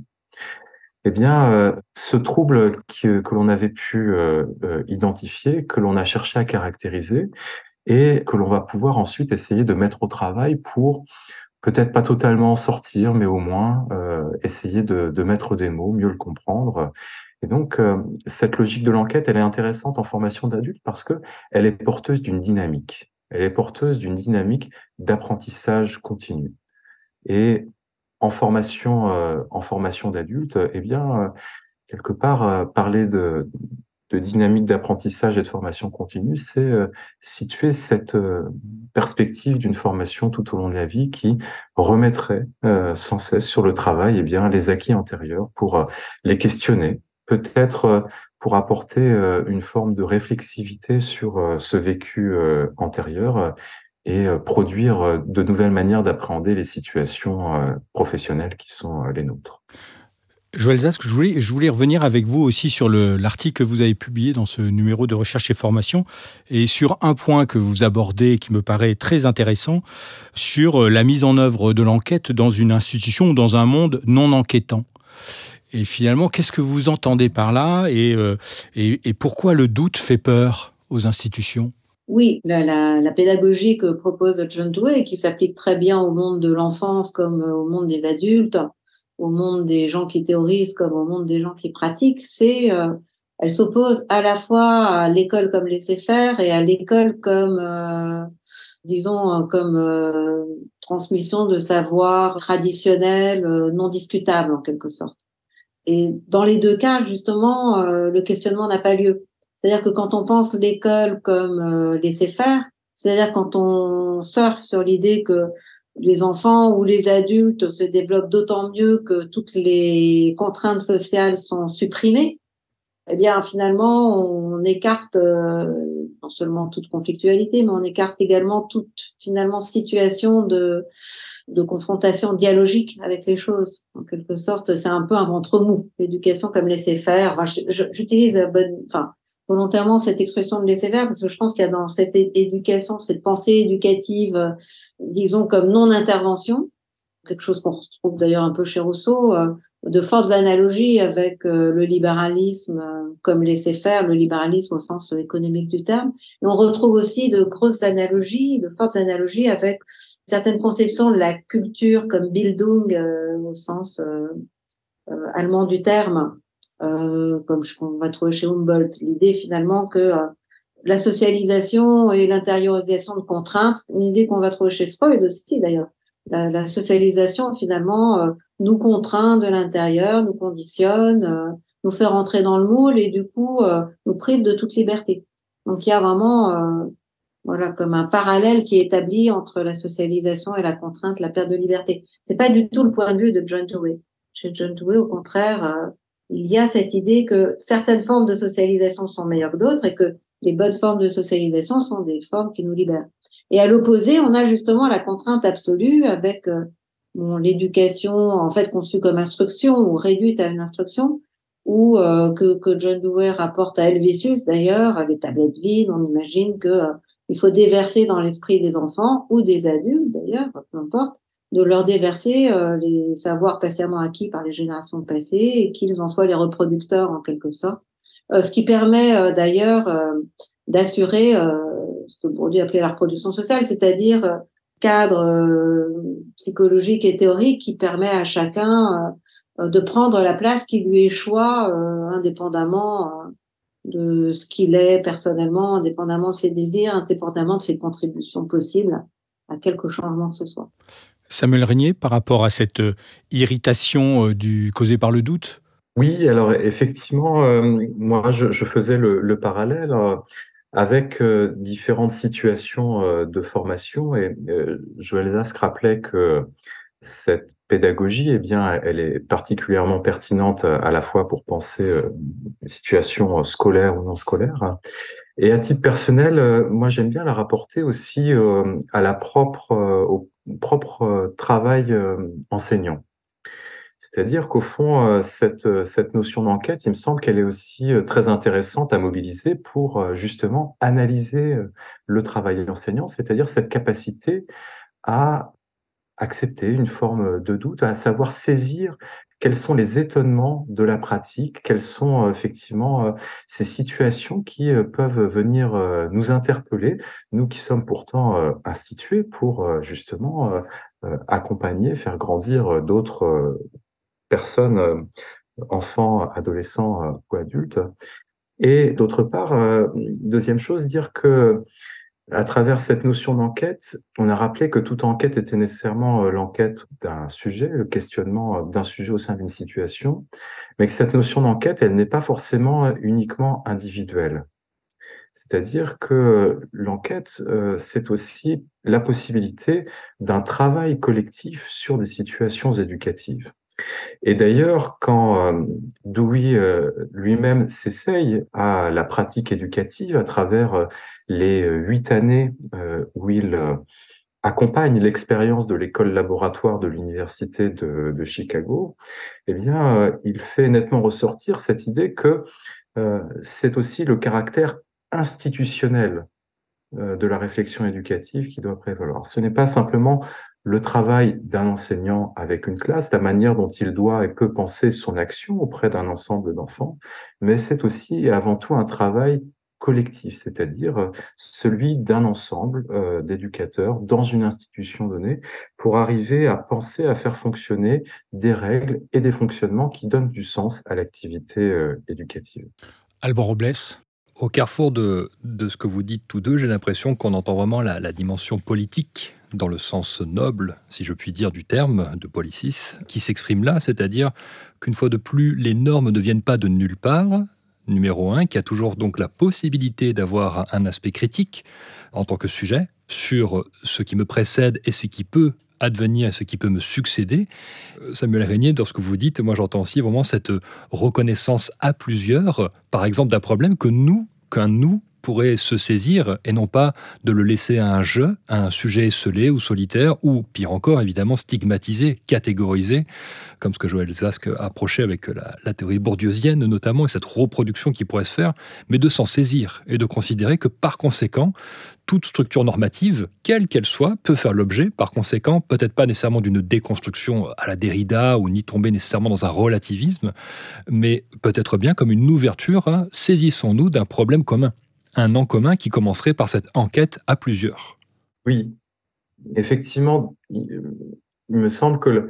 Eh bien, euh, ce trouble que, que l'on avait pu identifier, que l'on a cherché à caractériser, et que l'on va pouvoir ensuite essayer de mettre au travail pour peut-être pas totalement sortir, mais au moins essayer de, mettre des mots, mieux le comprendre, et donc, euh, cette logique de l'enquête, elle est intéressante en formation d'adultes parce que elle est porteuse d'une dynamique. Elle est porteuse d'une dynamique d'apprentissage continu. Et en formation, euh, en formation d'adultes, eh bien, euh, quelque part, parler de, de dynamique d'apprentissage et de formation continue, c'est situer cette perspective d'une formation tout au long de la vie qui remettrait sans cesse sur le travail eh bien, les acquis antérieurs pour les questionner, peut-être euh, pour apporter euh, une forme de réflexivité sur euh, ce vécu antérieur et produire de nouvelles manières d'appréhender les situations professionnelles qui sont les nôtres.
Joël Zask, je voulais, je voulais revenir avec vous aussi sur l'article que vous avez publié dans ce numéro de recherche et formation et sur un point que vous abordez qui me paraît très intéressant sur la mise en œuvre de l'enquête dans une institution ou dans un monde non enquêtant. Et finalement, qu'est-ce que vous entendez par là euh, et, et, pourquoi le doute fait peur aux institutions?
Oui, la, pédagogie que propose John Dewey, qui s'applique très bien au monde de l'enfance comme au monde des adultes, au monde des gens qui théorisent comme au monde des gens qui pratiquent, c'est euh, elle s'oppose à la fois à l'école comme laisser faire et à l'école comme euh, disons comme euh, transmission de savoir traditionnel non discutable en quelque sorte. Et dans les deux cas, justement, euh, le questionnement n'a pas lieu. C'est-à-dire que quand on pense l'école comme euh, laisser faire, c'est-à-dire quand on surfe sur l'idée que les enfants ou les adultes se développent d'autant mieux que toutes les contraintes sociales sont supprimées, eh bien finalement on écarte euh, non seulement toute conflictualité, mais on écarte également toute finalement situation de de confrontation dialogique avec les choses. En quelque sorte, c'est un peu un ventre mou, l'éducation comme laisser faire. Enfin, J'utilise volontairement cette expression de laisser faire parce que je pense qu'il y a dans cette éducation, cette pensée éducative, disons comme non-intervention, quelque chose qu'on retrouve d'ailleurs un peu chez Rousseau, euh, de fortes analogies avec le libéralisme comme laisser faire, le libéralisme au sens économique du terme. Et on retrouve aussi de grosses analogies, de fortes analogies avec certaines conceptions de la culture comme Bildung au sens allemand du terme, comme on va trouver chez Humboldt. L'idée finalement que la socialisation et l'intériorisation de contraintes, une idée qu'on va trouver chez Freud aussi d'ailleurs. La, socialisation finalement euh, nous contraint de l'intérieur, nous conditionne, euh, nous fait rentrer dans le moule et du coup euh, nous prive de toute liberté. Donc il y a vraiment voilà comme un parallèle qui est établi entre la socialisation et la contrainte, la perte de liberté. C'est pas du tout le point de vue de John Dewey. Chez John Dewey, au contraire, il y a cette idée que certaines formes de socialisation sont meilleures que d'autres et que les bonnes formes de socialisation sont des formes qui nous libèrent. Et à l'opposé, on a justement la contrainte absolue avec euh, l'éducation en fait conçue comme instruction ou réduite à une instruction, ou euh, que, John Dewey rapporte à Helvétius d'ailleurs, les tablettes vides, on imagine que euh, il faut déverser dans l'esprit des enfants ou des adultes d'ailleurs, peu importe, de leur déverser les savoirs patiemment acquis par les générations passées et qu'ils en soient les reproducteurs en quelque sorte. Ce qui permet d'ailleurs d'assurer ce que Bourdieu appelait la reproduction sociale, c'est-à-dire cadre psychologique et théorique qui permet à chacun de prendre la place qui lui échoit indépendamment de ce qu'il est personnellement, indépendamment de ses désirs, indépendamment de ses contributions possibles à quelque changement que ce soit.
Samuel Régnier, par rapport à cette irritation du causé par le doute,
oui, alors effectivement, euh, moi je, faisais le, parallèle euh, avec euh, différentes situations de formation et Joël Zask rappelait que cette pédagogie, eh bien, elle est particulièrement pertinente à la fois pour penser les situations scolaires ou non scolaires. Et à titre personnel, moi j'aime bien la rapporter aussi à la propre, au propre travail enseignant. C'est-à-dire qu'au fond, euh, cette, euh, cette notion d'enquête, il me semble qu'elle est aussi euh, très intéressante à mobiliser pour justement analyser le travail enseignant, c'est-à-dire cette capacité à accepter une forme de doute, à savoir saisir quels sont les étonnements de la pratique, quelles sont effectivement ces situations qui peuvent venir nous interpeller, nous qui sommes pourtant institués pour justement accompagner, faire grandir d'autres personnes, euh, enfants, adolescents euh, ou adultes. Et d'autre part, euh, deuxième chose, dire que à travers cette notion d'enquête, on a rappelé que toute enquête était nécessairement l'enquête d'un sujet, le questionnement d'un sujet au sein d'une situation, mais que cette notion d'enquête, elle n'est pas forcément uniquement individuelle. C'est-à-dire que l'enquête, c'est aussi la possibilité d'un travail collectif sur des situations éducatives. Et d'ailleurs, quand euh, Dewey euh, lui-même s'essaye à la pratique éducative à travers euh, les huit années où il accompagne l'expérience de l'école laboratoire de l'université de, de, Chicago, eh bien, il fait nettement ressortir cette idée que c'est aussi le caractère institutionnel de la réflexion éducative qui doit prévaloir. Ce n'est pas simplement le travail d'un enseignant avec une classe, la manière dont il doit et peut penser son action auprès d'un ensemble d'enfants, mais c'est aussi et avant tout un travail collectif, c'est-à-dire euh, celui d'un ensemble euh, d'éducateurs dans une institution donnée pour arriver à penser à faire fonctionner des règles et des fonctionnements qui donnent du sens à l'activité euh, éducative.
Alban Robles
au carrefour de, ce que vous dites tous deux, j'ai l'impression qu'on entend vraiment la, la, dimension politique dans le sens noble, si je puis dire, du terme de Policis, qui s'exprime là, c'est-à-dire qu'une fois de plus, les normes ne viennent pas de nulle part, numéro un, qui a toujours donc la possibilité d'avoir un aspect critique en tant que sujet sur ce qui me précède et ce qui peut advenir et ce qui peut me succéder. Euh, Samuel Régnier, lorsque vous dites, moi j'entends aussi vraiment cette reconnaissance à plusieurs, par exemple d'un problème que nous, qu'un nous pourrait se saisir et non pas de le laisser à un jeu, à un sujet esselé ou solitaire, ou pire encore, évidemment, stigmatisé, catégorisé, comme ce que Joël Zask approchait avec la, théorie bourdieusienne notamment, et cette reproduction qui pourrait se faire, mais de s'en saisir et de considérer que par conséquent, toute structure normative, quelle qu'elle soit, peut faire l'objet, par conséquent, peut-être pas nécessairement d'une déconstruction à la Derrida ou ni tomber nécessairement dans un relativisme, mais peut-être bien comme une ouverture à saisissons-nous d'un problème commun, un en commun qui commencerait par cette enquête à plusieurs.
Oui, effectivement, il me semble que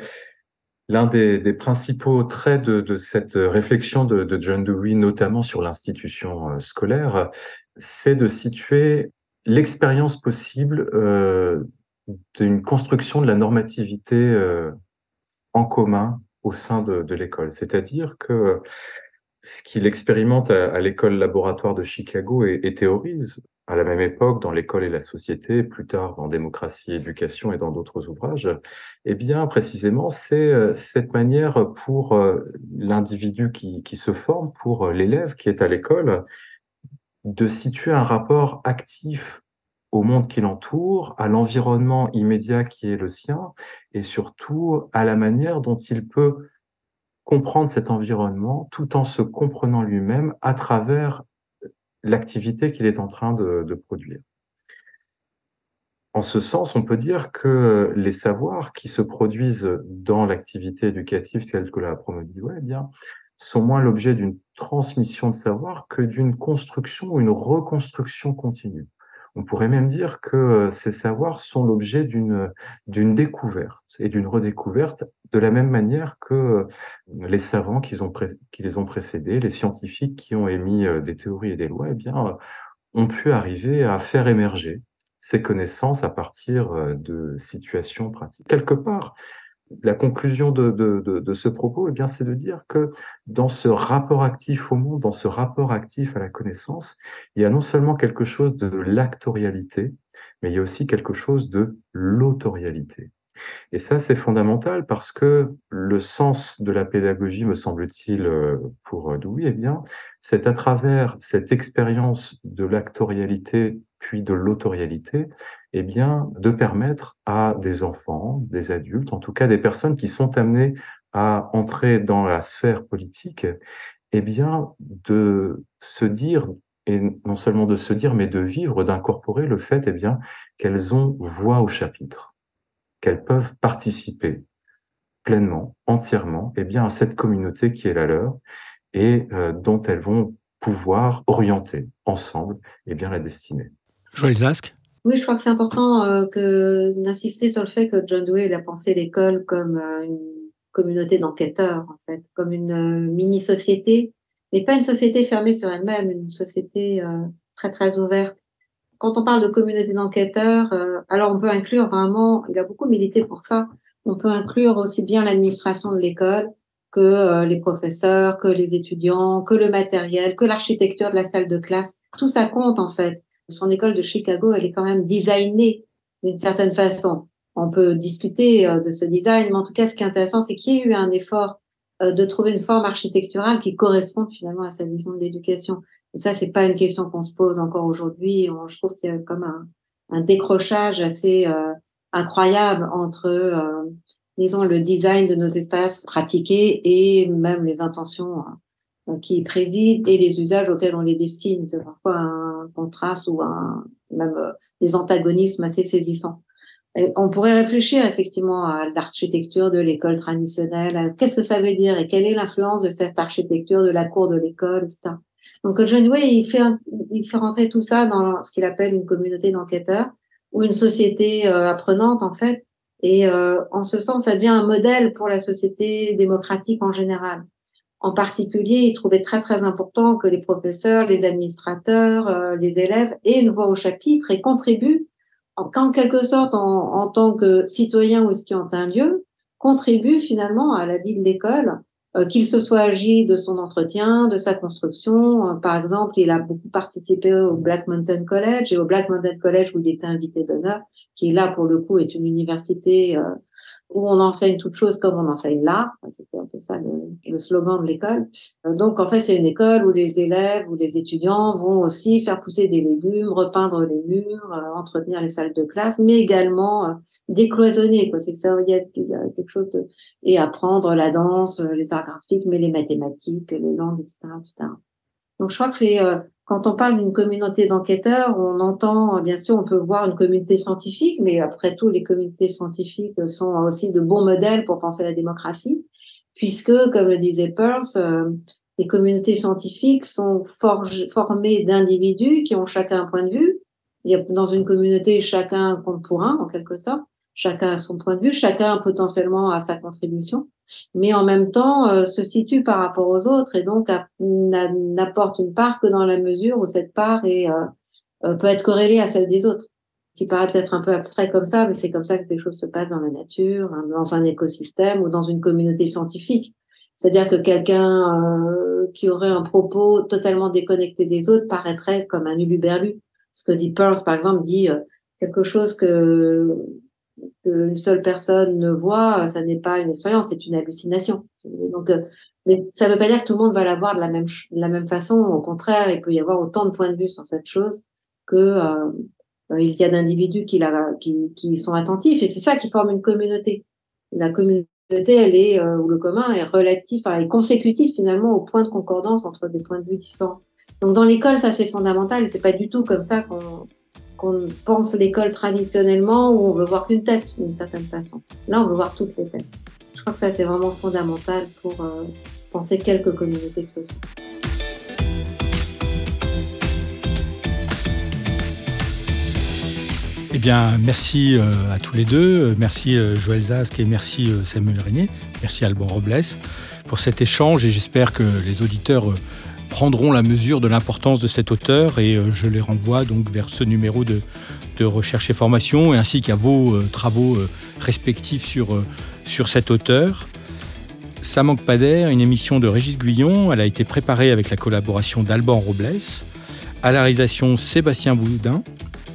l'un des, principaux traits de, cette réflexion de, John Dewey, notamment sur l'institution euh, scolaire, c'est de situer l'expérience possible euh, d'une construction de la normativité euh, en commun au sein de l'école. C'est-à-dire que ce qu'il expérimente à, l'école laboratoire de Chicago et, théorise à la même époque dans l'école et la société, plus tard en démocratie, éducation et dans d'autres ouvrages, eh bien précisément c'est euh, cette manière pour l'individu qui, qui se forme, pour l'élève qui est à l'école, de situer un rapport actif au monde qui l'entoure, à l'environnement immédiat qui est le sien, et surtout à la manière dont il peut comprendre cet environnement tout en se comprenant lui-même à travers l'activité qu'il est en train de, produire. En ce sens, on peut dire que les savoirs qui se produisent dans l'activité éducative telle que l'a promu eh bien, sont moins l'objet d'une transmission de savoir que d'une construction ou une reconstruction continue. On pourrait même dire que euh, ces savoirs sont l'objet d'une d'une découverte et d'une redécouverte de la même manière que euh, les savants qui, les ont précédés, les scientifiques qui ont émis euh, des théories et des lois, eh bien, ont pu arriver à faire émerger ces connaissances à partir de situations pratiques. Quelque part, la conclusion de, ce propos, eh bien, c'est de dire que dans ce rapport actif au monde, dans ce rapport actif à la connaissance, il y a non seulement quelque chose de l'actorialité, mais il y a aussi quelque chose de l'autorialité. Et ça, c'est fondamental parce que le sens de la pédagogie, me semble-t-il, euh, pour Dewey, eh bien, c'est à travers cette expérience de l'actorialité puis de l'autorialité, eh bien, de permettre à des enfants, des adultes, en tout cas des personnes qui sont amenées à entrer dans la sphère politique, eh bien, de se dire, et non seulement de se dire, mais de vivre, d'incorporer le fait, eh bien, qu'elles ont voix au chapitre, qu'elles peuvent participer pleinement, entièrement, eh bien, à cette communauté qui est la leur et euh, dont elles vont pouvoir orienter ensemble, eh bien, la destinée.
Joël Zask?
Oui, je crois que c'est important euh, que d'insister sur le fait que John Dewey a pensé l'école comme euh, une communauté d'enquêteurs, en fait, comme une euh, mini-société, mais pas une société fermée sur elle-même, une société très, très ouverte. Quand on parle de communauté d'enquêteurs, alors on peut inclure vraiment, il a beaucoup milité pour ça, on peut inclure aussi bien l'administration de l'école que les professeurs, que les étudiants, que le matériel, que l'architecture de la salle de classe. Tout ça compte en fait. Son école de Chicago, elle est quand même designée d'une certaine façon. On peut discuter euh, de ce design, mais en tout cas, ce qui est intéressant, c'est qu'il y a eu un effort euh, de trouver une forme architecturale qui corresponde finalement à sa vision de l'éducation. Ça, c'est pas une question qu'on se pose encore aujourd'hui. Je trouve qu'il y a comme un, décrochage assez euh, incroyable entre, euh, disons, le design de nos espaces pratiqués et même les intentions euh, qui président et les usages auxquels on les destine. C'est parfois un contraste ou un, même euh, des antagonismes assez saisissants. On pourrait réfléchir effectivement à l'architecture de l'école traditionnelle, qu'est-ce que ça veut dire et quelle est l'influence de cette architecture de la cour de l'école, etc. Donc John Way, il fait, il fait rentrer tout ça dans ce qu'il appelle une communauté d'enquêteurs ou une société euh, apprenante en fait. Et euh, en ce sens, ça devient un modèle pour la société démocratique en général. En particulier, il trouvait très très important que les professeurs, les administrateurs, euh, les élèves aient une voix au chapitre et contribuent, en, quelque sorte, en, tant que citoyens ou qui ont un lieu, contribuent finalement à la vie de l'école, qu'il se soit agi de son entretien, de sa construction. Euh, par exemple, il a beaucoup participé au Black Mountain College et au Black Mountain College où il était invité d'honneur, qui là pour le coup est une université où on enseigne toutes choses comme on enseigne l'art. C'était un peu ça le, slogan de l'école. Euh, donc, en fait, c'est une école où les élèves ou les étudiants vont aussi faire pousser des légumes, repeindre les murs, euh, entretenir les salles de classe, mais également euh, décloisonner. Quoi. C'est ça, il y, a, quelque chose de... Et apprendre la danse, les arts graphiques, mais les mathématiques, les langues, etc. etc. Donc, je crois que c'est quand on parle d'une communauté d'enquêteurs, on entend, bien sûr, on peut voir une communauté scientifique, mais après tout, les communautés scientifiques sont aussi de bons modèles pour penser la démocratie, puisque, comme le disait Peirce, euh, les communautés scientifiques sont formées d'individus qui ont chacun un point de vue. Il y a, dans une communauté, chacun compte pour un, en quelque sorte. Chacun a son point de vue, chacun potentiellement a sa contribution mais en même temps euh, se situe par rapport aux autres et donc n'apporte une part que dans la mesure où cette part est, euh, euh, peut être corrélée à celle des autres, qui paraît peut-être un peu abstrait comme ça, mais c'est comme ça que les choses se passent dans la nature, hein, dans un écosystème ou dans une communauté scientifique. C'est-à-dire que quelqu'un qui aurait un propos totalement déconnecté des autres paraîtrait comme un uluberlu. Ce que dit Peirce, par exemple, dit quelque chose que qu'une seule personne ne voit, ça n'est pas une expérience, c'est une hallucination. Donc, euh, mais ça ne veut pas dire que tout le monde va la voir de la même, de la même façon. Au contraire, il peut y avoir autant de points de vue sur cette chose que euh, euh, il y a d'individus qui, sont attentifs. Et c'est ça qui forme une communauté. La communauté, elle est, ou le commun est relatif, enfin, est consécutif finalement au point de concordance entre des points de vue différents. Donc dans l'école, ça c'est fondamental c'est pas du tout comme ça qu'on qu'on pense l'école traditionnellement où on veut voir qu'une tête d'une certaine façon. Là, on veut voir toutes les têtes. Je crois que ça, c'est vraiment fondamental pour euh, penser quelques communautés que ce soit.
Eh bien, merci euh, à tous les deux. Merci euh, Joël Zask et merci Samuel Régnier. Merci Alban Robles pour cet échange et j'espère que les auditeurs prendront la mesure de l'importance de cet auteur et euh, je les renvoie donc vers ce numéro de, recherche et formation ainsi qu'à vos euh, travaux euh, respectifs sur, sur cet auteur. Ça manque pas d'air, une émission de Régis Guyon. Elle a été préparée avec la collaboration d'Alban Robles. À la réalisation Sébastien Boudin.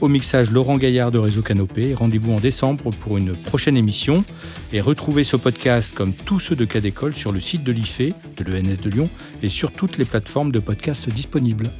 Au mixage Laurent Gaillard de Réseau Canopé. Rendez-vous en décembre pour une prochaine émission. Et retrouvez ce podcast comme tous ceux de Cas sur le site de l'IFE, de l'ENS de Lyon, et sur toutes les plateformes de podcasts disponibles.